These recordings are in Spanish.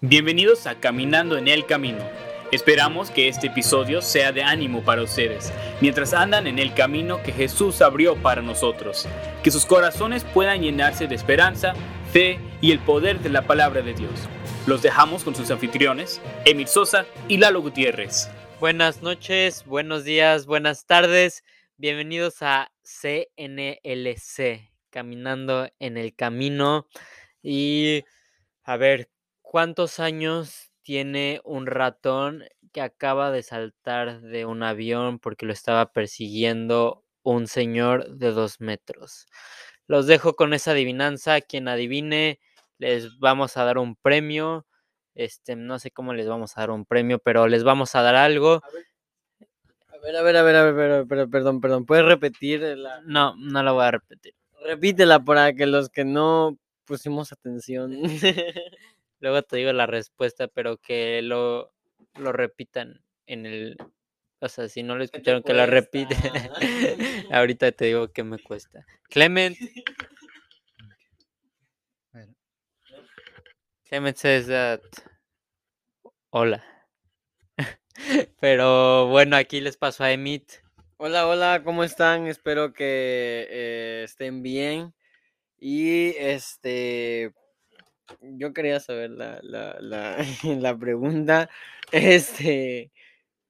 Bienvenidos a Caminando en el Camino. Esperamos que este episodio sea de ánimo para ustedes, mientras andan en el camino que Jesús abrió para nosotros. Que sus corazones puedan llenarse de esperanza, fe y el poder de la palabra de Dios. Los dejamos con sus anfitriones, Emil Sosa y Lalo Gutiérrez. Buenas noches, buenos días, buenas tardes. Bienvenidos a CNLC, Caminando en el Camino. Y a ver, ¿cuántos años tiene un ratón que acaba de saltar de un avión porque lo estaba persiguiendo un señor de dos metros? Los dejo con esa adivinanza. Quien adivine, les vamos a dar un premio. Este, no sé cómo les vamos a dar un premio, pero les vamos a dar algo. A ver, a ver, a ver, a ver, a ver, pero, perdón, perdón. ¿Puedes repetir? La... No, no lo voy a repetir. Repítela para que los que no pusimos atención. Luego te digo la respuesta, pero que lo, lo repitan en el... O sea, si no lo escucharon, que lo repite. Ahorita te digo que me cuesta. Clement. Clement says that... Hola. Pero bueno, aquí les paso a Emit. Hola, hola, ¿cómo están? Espero que eh, estén bien. Y este, yo quería saber la, la, la, la pregunta. Este,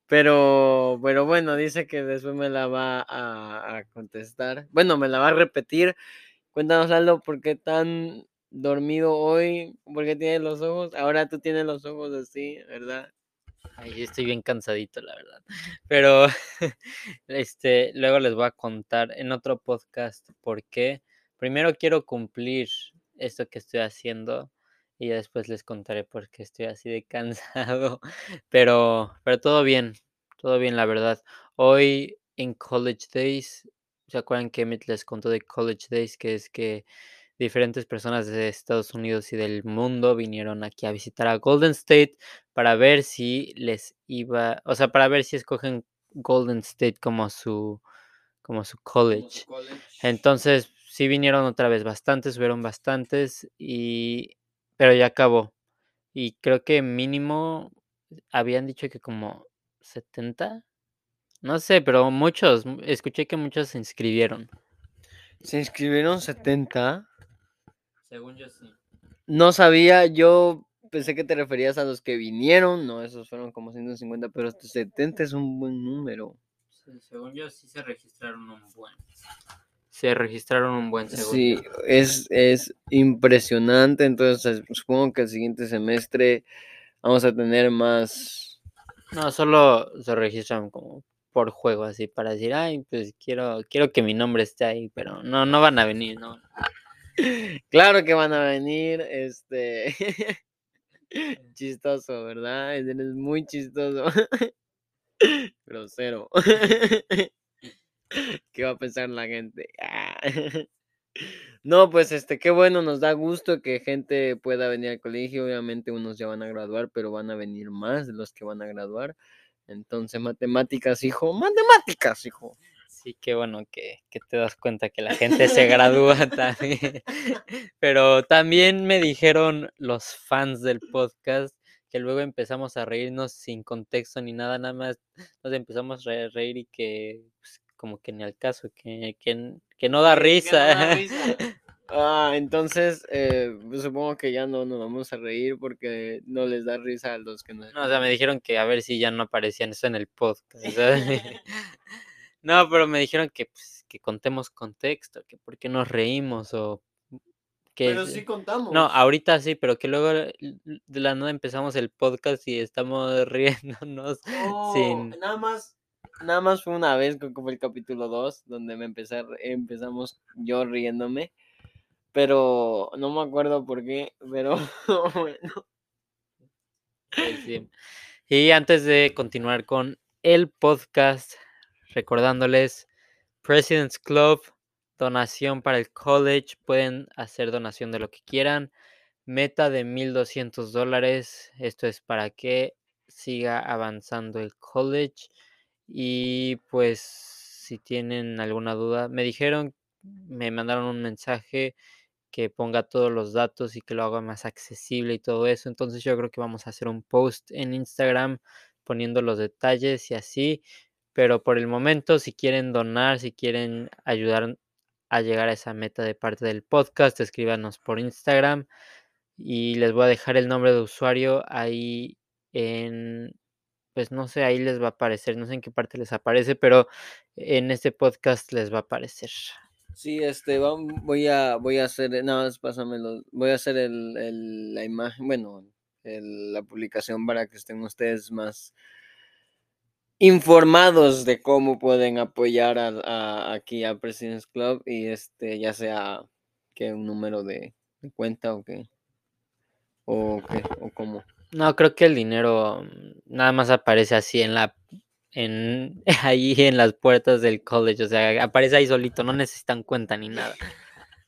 pero, pero bueno, dice que después me la va a, contestar. Bueno, me la va a repetir. Cuéntanos, Aldo, ¿por qué tan dormido hoy? ¿Por qué tienes los ojos? Ahora tú tienes los ojos así, ¿verdad? Ay, estoy bien cansadito, la verdad. Pero este, luego les voy a contar en otro podcast por qué. Primero quiero cumplir esto que estoy haciendo y después les contaré por qué estoy así de cansado. Pero, pero todo bien, todo bien, la verdad. Hoy en College Days, ¿se acuerdan que Emmett les contó de College Days? Que es que diferentes personas de Estados Unidos y del mundo vinieron aquí a visitar a Golden State para ver si les iba, o sea, para ver si escogen Golden State como su como su college. Como su college. Entonces, sí vinieron otra vez bastantes, fueron bastantes y pero ya acabó. Y creo que mínimo habían dicho que como 70. No sé, pero muchos, escuché que muchos se inscribieron. ¿Se inscribieron 70? Según yo sí. No sabía, yo pensé que te referías a los que vinieron, no, esos fueron como 150, pero 70 es un buen número. Sí, según yo sí se registraron un buen. Se registraron un buen segundo. Sí, es, es impresionante, entonces supongo que el siguiente semestre vamos a tener más... No, solo se registran como por juego, así, para decir, ay, pues quiero, quiero que mi nombre esté ahí, pero no, no van a venir, ¿no? Claro que van a venir, este... chistoso, ¿verdad? Eres muy chistoso. Grosero. ¿Qué va a pensar la gente? No, pues este, qué bueno, nos da gusto que gente pueda venir al colegio. Obviamente unos ya van a graduar, pero van a venir más de los que van a graduar. Entonces, matemáticas, hijo, matemáticas, hijo. Sí, qué bueno que, que, te das cuenta que la gente se gradúa también. Pero también me dijeron los fans del podcast que luego empezamos a reírnos sin contexto ni nada, nada más nos empezamos a reír y que pues, como que ni al caso, que, que, que no da risa. No da risa. Ah, entonces eh, pues, supongo que ya no nos vamos a reír porque no les da risa a los que no. No, o sea, me dijeron que a ver si ya no aparecían eso en el podcast. no, pero me dijeron que, pues, que contemos contexto, que por qué nos reímos o que... Pero sí contamos. No, ahorita sí, pero que luego de la nada empezamos el podcast y estamos riéndonos oh, sin... Nada más nada más fue una vez, como el capítulo 2, donde me empecé, empezamos yo riéndome, pero no me acuerdo por qué, pero bueno. Sí. Y antes de continuar con el podcast, recordándoles, President's Club, donación para el college, pueden hacer donación de lo que quieran, meta de 1.200 dólares, esto es para que siga avanzando el college. Y pues si tienen alguna duda, me dijeron, me mandaron un mensaje que ponga todos los datos y que lo haga más accesible y todo eso. Entonces yo creo que vamos a hacer un post en Instagram poniendo los detalles y así. Pero por el momento, si quieren donar, si quieren ayudar a llegar a esa meta de parte del podcast, escríbanos por Instagram y les voy a dejar el nombre de usuario ahí en, pues no sé, ahí les va a aparecer, no sé en qué parte les aparece, pero en este podcast les va a aparecer. Sí, este, voy a, voy a hacer, nada más pásamelo, voy a hacer el, la imagen, bueno, la publicación para que estén ustedes más informados de cómo pueden apoyar aquí a President's Club y este, ya sea que un número de, cuenta o qué, o qué, o cómo. No, creo que el dinero mm, nada más aparece así en la en ahí en las puertas del college, o sea, aparece ahí solito, no necesitan cuenta ni nada.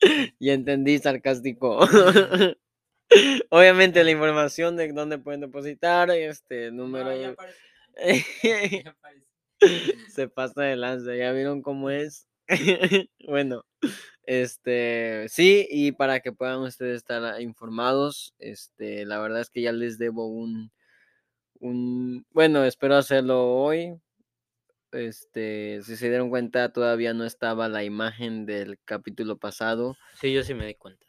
y entendí sarcástico. Obviamente la información de dónde pueden depositar, este número. Se pasa de lanza, ya vieron cómo es. bueno, este sí, y para que puedan ustedes estar informados, este, la verdad es que ya les debo un, un bueno, espero hacerlo hoy. Este, si se dieron cuenta, todavía no estaba la imagen del capítulo pasado. Sí, yo sí me di cuenta.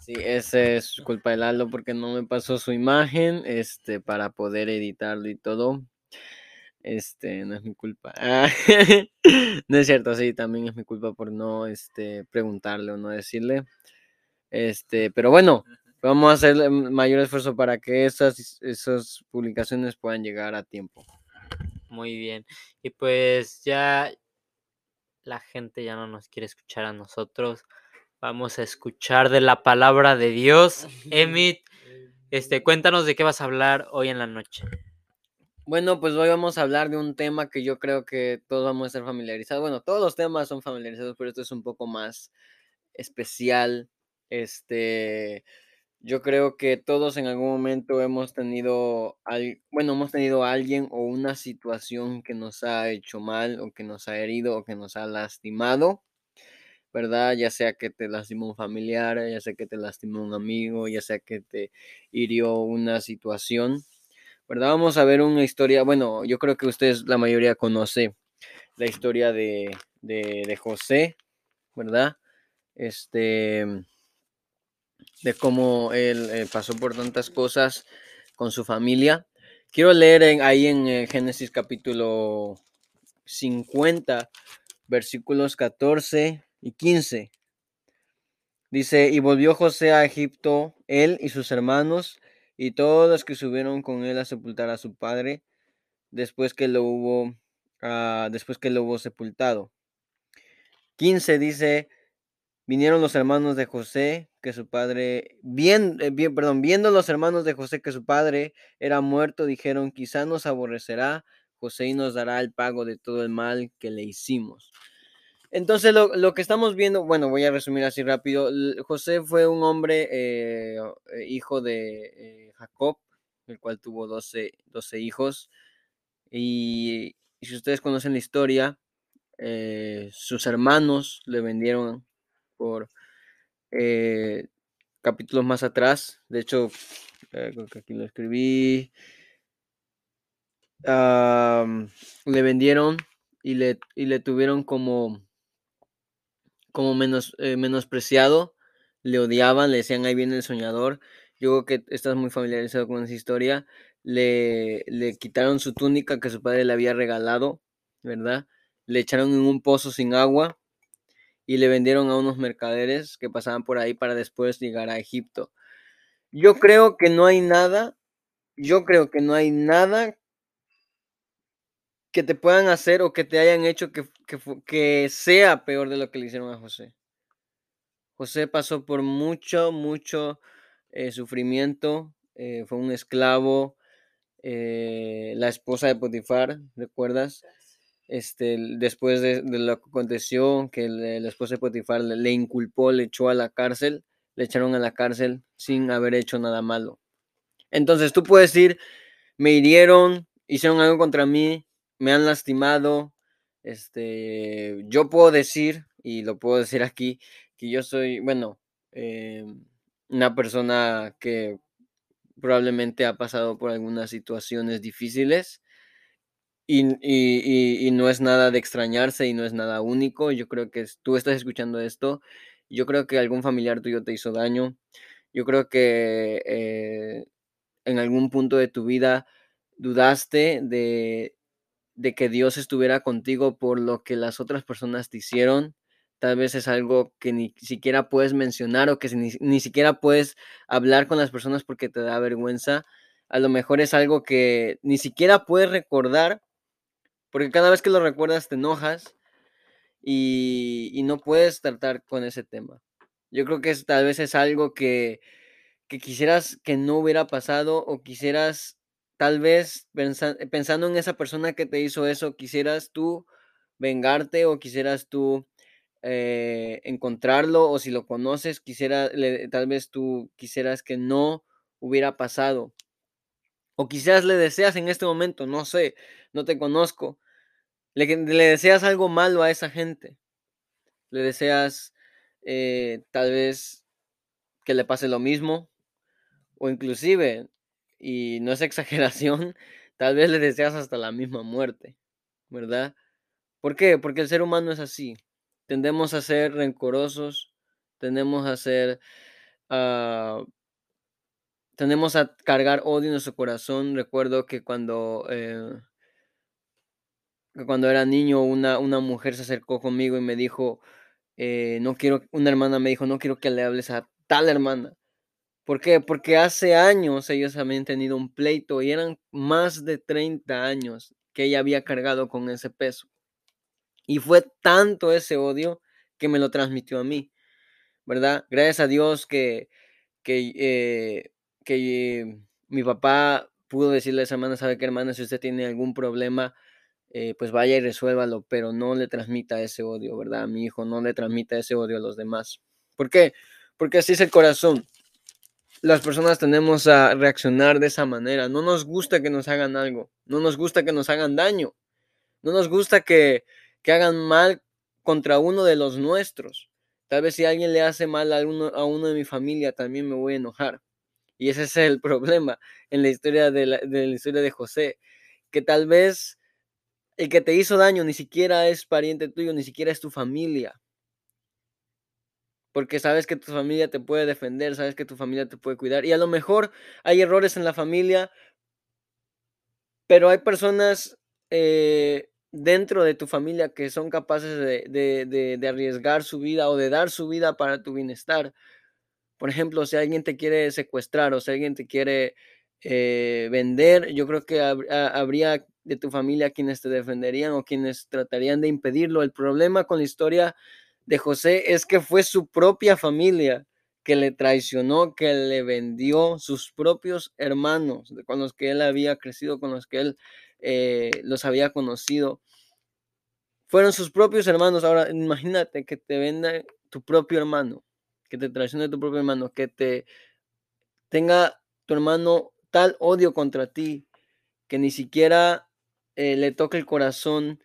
Sí, ese es culpa de Lalo porque no me pasó su imagen, este, para poder editarlo y todo. Este, no es mi culpa. no es cierto, sí, también es mi culpa por no, este, preguntarle o no decirle. Este, pero bueno, vamos a hacer el mayor esfuerzo para que esas, esas publicaciones puedan llegar a tiempo. Muy bien. Y pues ya la gente ya no nos quiere escuchar a nosotros. Vamos a escuchar de la palabra de Dios. Emit, este, cuéntanos de qué vas a hablar hoy en la noche. Bueno, pues hoy vamos a hablar de un tema que yo creo que todos vamos a estar familiarizados. Bueno, todos los temas son familiarizados, pero esto es un poco más especial. Este, yo creo que todos en algún momento hemos tenido, bueno, hemos tenido a alguien o una situación que nos ha hecho mal o que nos ha herido o que nos ha lastimado. ¿verdad? Ya sea que te lastimó un familiar, ya sea que te lastimó un amigo, ya sea que te hirió una situación, ¿verdad? Vamos a ver una historia, bueno, yo creo que ustedes la mayoría conoce la historia de, de, José, ¿verdad? Este, de cómo él eh, pasó por tantas cosas con su familia. Quiero leer ahí en eh, Génesis capítulo 50, versículos 14 y 15. Dice, y volvió José a Egipto, él y sus hermanos, y todos los que subieron con él a sepultar a su padre, después que lo hubo, ah, después que lo hubo sepultado. 15 dice, vinieron los hermanos de José, que su padre, bien, eh, bien, perdón, viendo los hermanos de José que su padre era muerto, dijeron, quizá nos aborrecerá José y nos dará el pago de todo el mal que le hicimos. Entonces, lo, que estamos viendo, bueno, voy a resumir así rápido. José fue un hombre, eh, eh, hijo de eh, Jacob, el cual tuvo 12, 12 hijos. Y, si ustedes conocen la historia, sus hermanos le vendieron por capítulos más atrás. De hecho, creo que aquí lo escribí. le vendieron y le, y le tuvieron como como menos, eh, menospreciado, le odiaban, le decían ahí viene el soñador. Yo creo que estás muy familiarizado con esa historia. Le, le quitaron su túnica que su padre le había regalado, ¿verdad? Le echaron en un pozo sin agua y le vendieron a unos mercaderes que pasaban por ahí para después llegar a Egipto. Yo creo que no hay nada, yo creo que no hay nada que te puedan hacer o que te hayan hecho que, que, sea peor de lo que le hicieron a José. José pasó por mucho, mucho eh, sufrimiento, eh, fue un esclavo, eh, la esposa de Potifar, ¿recuerdas? Este, después de, lo que aconteció, que la esposa de Potifar le, le, inculpó, le echó a la cárcel, le echaron a la cárcel sin haber hecho nada malo. Entonces tú puedes decir, me hirieron, hicieron algo contra mí, me han lastimado. Este, yo puedo decir, y lo puedo decir aquí, que yo soy, bueno, eh, una persona que probablemente ha pasado por algunas situaciones difíciles y, y, y, no es nada de extrañarse y no es nada único. Yo creo que tú estás escuchando esto, yo creo que algún familiar tuyo te hizo daño, yo creo que eh, en algún punto de tu vida dudaste de, de que Dios estuviera contigo por lo que las otras personas te hicieron tal vez es algo que ni siquiera puedes mencionar o que ni, siquiera puedes hablar con las personas porque te da vergüenza. A lo mejor es algo que ni siquiera puedes recordar porque cada vez que lo recuerdas te enojas y, no puedes tratar con ese tema. Yo creo que tal vez es algo que, que quisieras que no hubiera pasado o quisieras tal vez pensando en esa persona que te hizo eso, quisieras tú vengarte o quisieras tú eh, encontrarlo o si lo conoces, quisiera, tal vez tú quisieras que no hubiera pasado. O quizás le deseas en este momento, no sé, no te conozco. Le, le deseas algo malo a esa gente. Le deseas eh, tal vez que le pase lo mismo. O inclusive, y no es exageración, tal vez le deseas hasta la misma muerte. ¿Verdad? ¿Por qué? Porque el ser humano es así tendemos a ser rencorosos, tendemos a ser, uh, tendemos a cargar odio en nuestro corazón. Recuerdo que cuando, eh, cuando era niño, una, una mujer se acercó conmigo y me dijo, eh, no quiero, una hermana me dijo, no quiero que le hables a tal hermana. ¿Por qué? Porque hace años ellos habían tenido un pleito y eran más de 30 años que ella había cargado con ese peso. Y fue tanto ese odio que me lo transmitió a mí, ¿verdad? Gracias a Dios que, que, eh, que mi papá pudo decirle a esa hermana, ¿sabe qué hermana? Si usted tiene algún problema, eh, pues vaya y resuélvalo, pero no le transmita ese odio, ¿verdad? A mi hijo no le transmita ese odio a los demás. ¿Por qué? Porque así es el corazón. Las personas tenemos a reaccionar de esa manera. No nos gusta que nos hagan algo. No nos gusta que nos hagan daño. No nos gusta que, que hagan mal contra uno de los nuestros. Tal vez si alguien le hace mal a uno, a uno de mi familia, también me voy a enojar. Y ese es el problema en la historia de la, de la historia de José, que tal vez el que te hizo daño ni siquiera es pariente tuyo, ni siquiera es tu familia. Porque sabes que tu familia te puede defender, sabes que tu familia te puede cuidar. Y a lo mejor hay errores en la familia, pero hay personas eh, dentro de tu familia que son capaces de, arriesgar su vida o de dar su vida para tu bienestar. Por ejemplo, si alguien te quiere secuestrar o si alguien te quiere eh, vender, yo creo que habría de tu familia quienes te defenderían o quienes tratarían de impedirlo. El problema con la historia de José es que fue su propia familia que le traicionó, que le vendió sus propios hermanos, con los que él había crecido, con los que él eh, los había conocido. Fueron sus propios hermanos. Ahora, imagínate que te venda tu propio hermano, que te traicione tu propio hermano, que te tenga tu hermano tal odio contra ti, que ni siquiera eh, le toque el corazón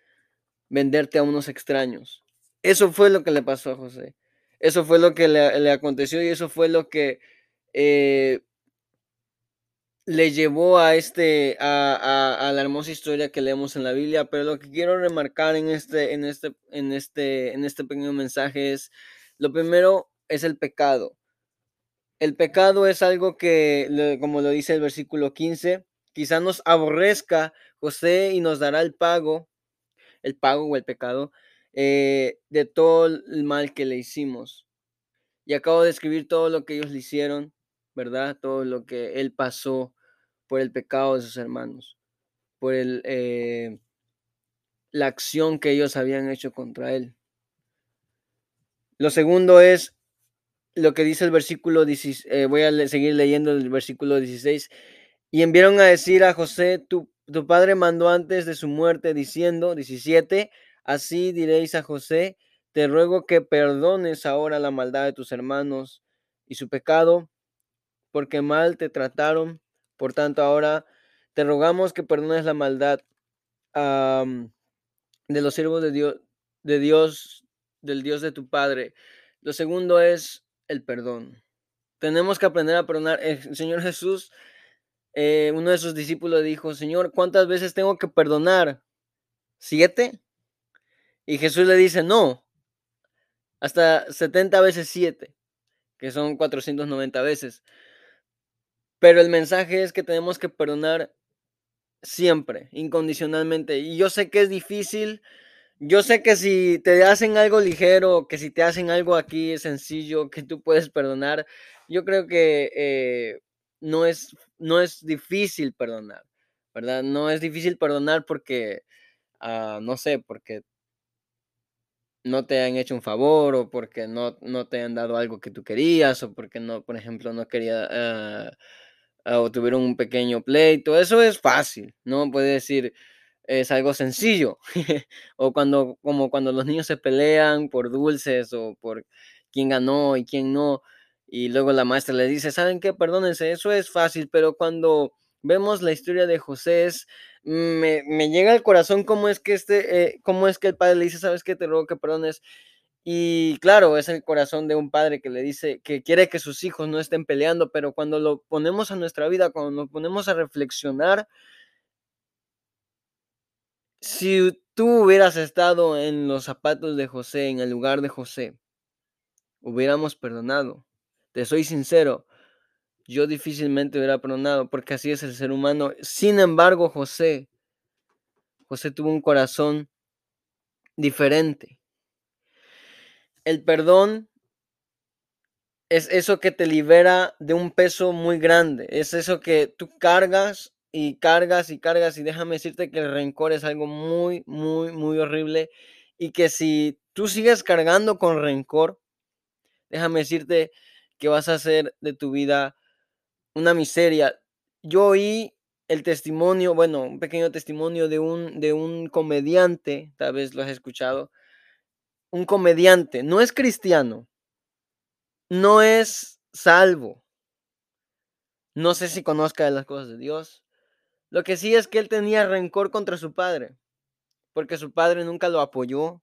venderte a unos extraños. Eso fue lo que le pasó a José. Eso fue lo que le, aconteció y eso fue lo que eh, le llevó a este a, la hermosa historia que leemos en la Biblia, pero lo que quiero remarcar en este en este en este en este pequeño mensaje es lo primero es el pecado. El pecado es algo que como lo dice el versículo 15, quizá nos aborrezca José y nos dará el pago, el pago o el pecado eh, de todo el mal que le hicimos. Y acabo de escribir todo lo que ellos le hicieron, ¿verdad? Todo lo que él pasó por el pecado de sus hermanos, por el, eh, la acción que ellos habían hecho contra él. Lo segundo es lo que dice el versículo 16, eh, voy a seguir leyendo el versículo 16, y enviaron a decir a José, tu, tu padre mandó antes de su muerte diciendo, 17, así diréis a José, te ruego que perdones ahora la maldad de tus hermanos y su pecado, porque mal te trataron por tanto, ahora te rogamos que perdones la maldad de los siervos de Dios, de Dios, del Dios de tu Padre. Lo segundo es el perdón. Tenemos que aprender a perdonar. El Señor Jesús, eh, uno de sus discípulos dijo, Señor, ¿cuántas veces tengo que perdonar? ¿Siete? Y Jesús le dice, no, hasta 70 veces 7, que son 490 veces. Pero el mensaje es que tenemos que perdonar siempre, incondicionalmente. Y yo sé que es difícil. Yo sé que si te hacen algo ligero, que si te hacen algo aquí sencillo, que tú puedes perdonar, yo creo que eh, no, es, no es difícil perdonar, ¿verdad? No es difícil perdonar porque, ah, no sé, porque no te han hecho un favor o porque no, no te han dado algo que tú querías o porque no, por ejemplo, no quería ah, o tuvieron un pequeño pleito. Eso es fácil, ¿no? Puede decir, es algo sencillo. o cuando, como cuando los niños se pelean por dulces o por quién ganó y quién no. Y luego la maestra le dice, ¿saben qué? Perdónense, eso es fácil, pero cuando vemos la historia de José, me, me, llega al corazón cómo es que este, eh, cómo es que el padre le dice, ¿sabes qué? Te ruego que perdones. Y claro, es el corazón de un padre que le dice que quiere que sus hijos no estén peleando, pero cuando lo ponemos a nuestra vida, cuando nos ponemos a reflexionar, si tú hubieras estado en los zapatos de José, en el lugar de José, hubiéramos perdonado. Te soy sincero, yo difícilmente hubiera perdonado, porque así es el ser humano. Sin embargo, José, José tuvo un corazón diferente. El perdón es eso que te libera de un peso muy grande, es eso que tú cargas y cargas y cargas y déjame decirte que el rencor es algo muy, muy, muy horrible y que si tú sigues cargando con rencor, déjame decirte que vas a hacer de tu vida una miseria. Yo oí el testimonio, bueno, un pequeño testimonio de un, de un comediante, tal vez lo has escuchado, un comediante, no es cristiano, no es salvo, no sé si conozca las cosas de Dios. Lo que sí es que él tenía rencor contra su padre, porque su padre nunca lo apoyó,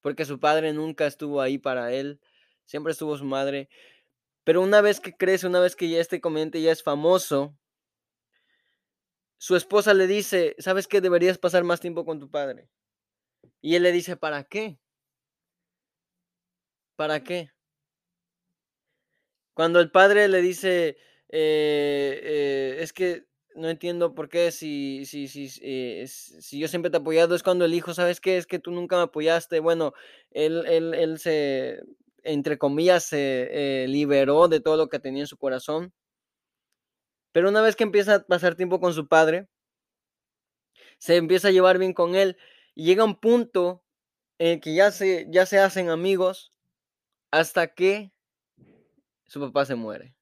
porque su padre nunca estuvo ahí para él, siempre estuvo su madre. Pero una vez que crece, una vez que ya este comediante ya es famoso, su esposa le dice, ¿sabes qué? Deberías pasar más tiempo con tu padre. Y él le dice, ¿para qué? ¿Para qué? Cuando el padre le dice, eh, eh, es que no entiendo por qué si, si, si, eh, si yo siempre te he apoyado, es cuando el hijo, ¿sabes qué? Es que tú nunca me apoyaste. Bueno, él, él, él se, entre comillas, se eh, liberó de todo lo que tenía en su corazón. Pero una vez que empieza a pasar tiempo con su padre, se empieza a llevar bien con él y llega un punto en que ya se, ya se hacen amigos hasta que su papá se muere.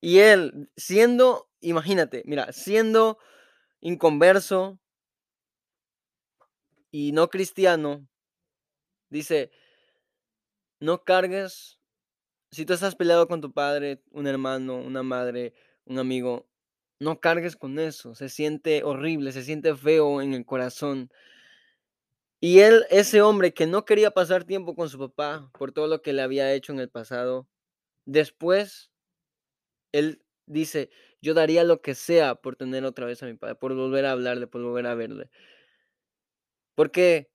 Y él, siendo, imagínate, mira, siendo inconverso y no cristiano, dice, no cargues, si tú estás peleado con tu padre, un hermano, una madre, un amigo, no cargues con eso, se siente horrible, se siente feo en el corazón. Y él, ese hombre que no quería pasar tiempo con su papá por todo lo que le había hecho en el pasado, después, él dice, yo daría lo que sea por tener otra vez a mi padre, por volver a hablarle, por volver a verle. Porque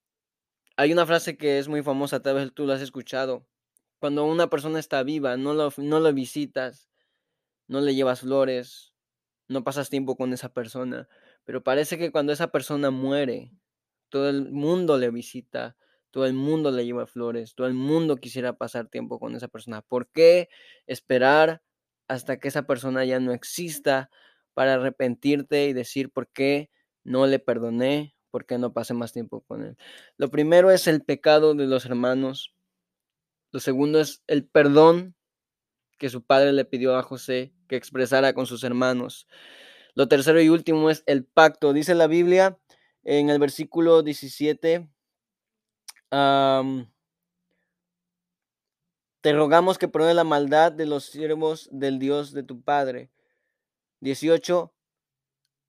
hay una frase que es muy famosa, tal vez tú la has escuchado. Cuando una persona está viva, no lo, no lo visitas, no le llevas flores, no pasas tiempo con esa persona, pero parece que cuando esa persona muere, todo el mundo le visita, todo el mundo le lleva flores, todo el mundo quisiera pasar tiempo con esa persona. ¿Por qué esperar hasta que esa persona ya no exista para arrepentirte y decir por qué no le perdoné, por qué no pasé más tiempo con él. Lo primero es el pecado de los hermanos. Lo segundo es el perdón que su padre le pidió a José que expresara con sus hermanos. Lo tercero y último es el pacto. Dice la Biblia en el versículo 17. te rogamos que perdone la maldad de los siervos del Dios de tu Padre. 18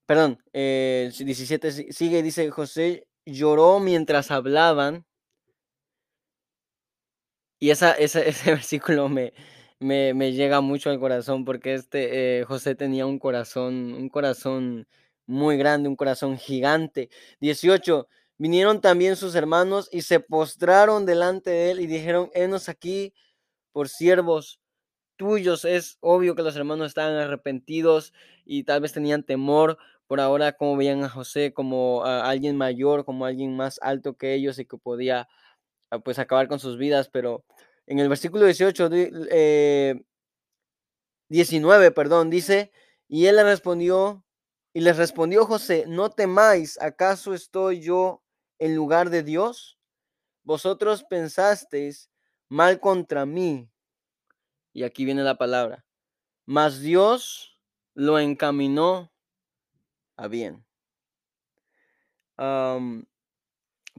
perdón, eh, 17 sigue dice, José lloró mientras hablaban. Y esa, ese versículo me, me, me llega mucho al corazón porque este eh, José tenía un corazón, un corazón muy grande, un corazón gigante. 18. Vinieron también sus hermanos y se postraron delante de él y dijeron, henos aquí por siervos tuyos. Es obvio que los hermanos estaban arrepentidos y tal vez tenían temor por ahora como veían a José como a alguien mayor, como alguien más alto que ellos y que podía ah, pues acabar con sus vidas, pero en el versículo 18, eh, 19, perdón, dice, y él le respondió, y les respondió José, no temáis, ¿acaso estoy yo en lugar de Dios? Vosotros pensasteis mal contra mí, y aquí viene la palabra, mas Dios lo encaminó a bien.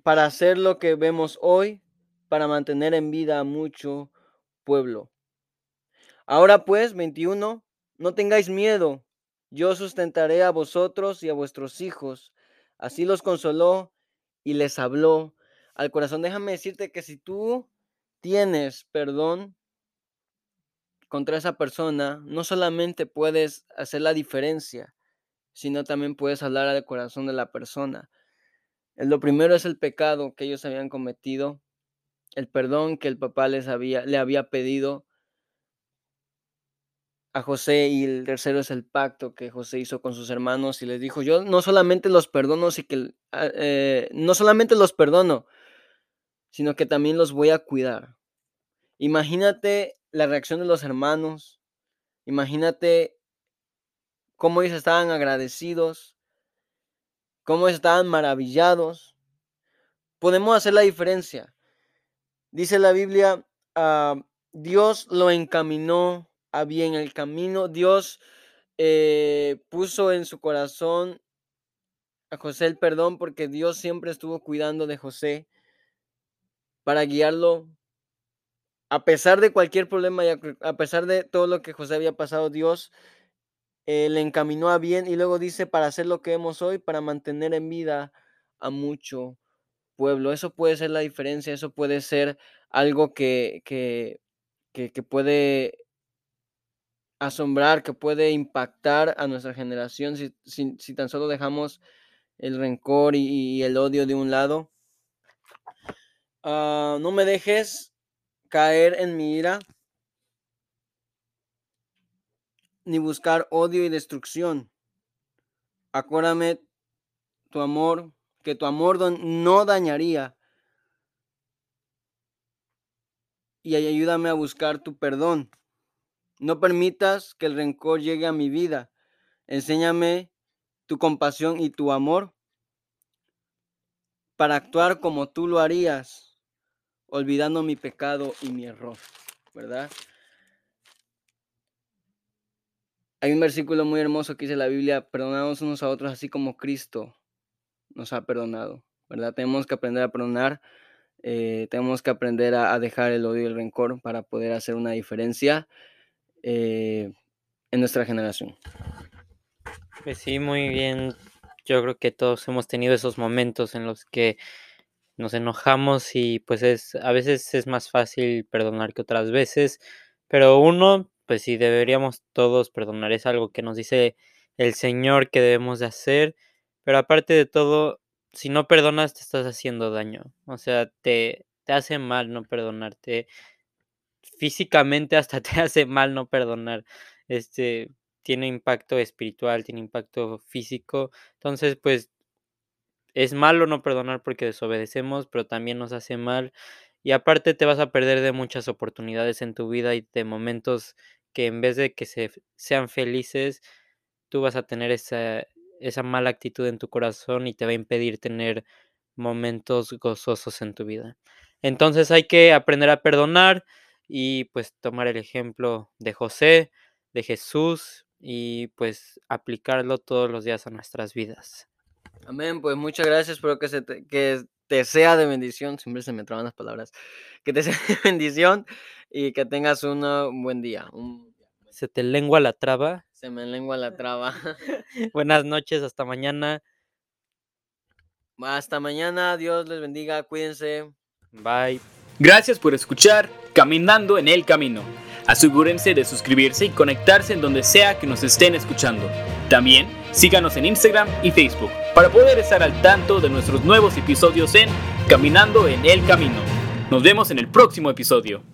para hacer lo que vemos hoy, para mantener en vida a mucho pueblo. Ahora pues, 21, no tengáis miedo, yo sustentaré a vosotros y a vuestros hijos. Así los consoló y les habló al corazón. Déjame decirte que si tú tienes perdón contra esa persona, no solamente puedes hacer la diferencia, sino también puedes hablar al corazón de la persona. Lo primero es el pecado que ellos habían cometido, el perdón que el papá les había, le había pedido a José y el tercero es el pacto que José hizo con sus hermanos y les dijo, yo no solamente los perdono, que, ah, eh, no solamente los perdono, sino que también los voy a cuidar. Imagínate la reacción de los hermanos, imagínate cómo ellos estaban agradecidos, cómo estaban maravillados. Podemos hacer la diferencia. Dice la Biblia, ah, Dios lo encaminó a bien el camino. Dios eh, puso en su corazón a José el perdón porque Dios siempre estuvo cuidando de José para guiarlo. A pesar de cualquier problema y a pesar de todo lo que José había pasado, Dios eh, le encaminó a bien y luego dice para hacer lo que hemos hoy, para mantener en vida a mucho pueblo. Eso puede ser la diferencia, eso puede ser algo que, que, que puede asombrar, que puede impactar a nuestra generación si, si, tan solo dejamos el rencor y, el odio de un lado. Ah, no me dejes caer en mi ira, ni buscar odio y destrucción. Acuérdame tu amor, que tu amor no dañaría. Y ayúdame a buscar tu perdón. No permitas que el rencor llegue a mi vida. Enséñame tu compasión y tu amor para actuar como tú lo harías, olvidando mi pecado y mi error, ¿verdad? Hay un versículo muy hermoso que dice la Biblia, perdonamos unos a otros así como Cristo nos ha perdonado, ¿verdad? Tenemos que aprender a perdonar, eh, tenemos que aprender a, dejar el odio y el rencor para poder hacer una diferencia. Eh, en nuestra generación. Pues sí, muy bien. Yo creo que todos hemos tenido esos momentos en los que nos enojamos y pues es a veces es más fácil perdonar que otras veces, pero uno, pues sí deberíamos todos perdonar, es algo que nos dice el Señor que debemos de hacer, pero aparte de todo, si no perdonas te estás haciendo daño, o sea, te, te hace mal no perdonarte, físicamente hasta te hace mal no perdonar. Este tiene impacto espiritual, tiene impacto físico. Entonces, pues es malo no perdonar porque desobedecemos, pero también nos hace mal. Y aparte te vas a perder de muchas oportunidades en tu vida y de momentos que en vez de que se, sean felices, tú vas a tener esa, esa mala actitud en tu corazón y te va a impedir tener momentos gozosos en tu vida. Entonces hay que aprender a perdonar y pues tomar el ejemplo de José, de Jesús y pues aplicarlo todos los días a nuestras vidas. Amén, pues muchas gracias, espero que, se te, que te sea de bendición, siempre se me traban las palabras, que te sea de bendición y que tengas un buen día. ¿Se te lengua la traba? Se me lengua la traba. Buenas noches, hasta mañana. Hasta mañana, Dios les bendiga, cuídense. Bye. Gracias por escuchar Caminando en el Camino. Asegúrense de suscribirse y conectarse en donde sea que nos estén escuchando. También síganos en Instagram y Facebook para poder estar al tanto de nuestros nuevos episodios en Caminando en el Camino. Nos vemos en el próximo episodio.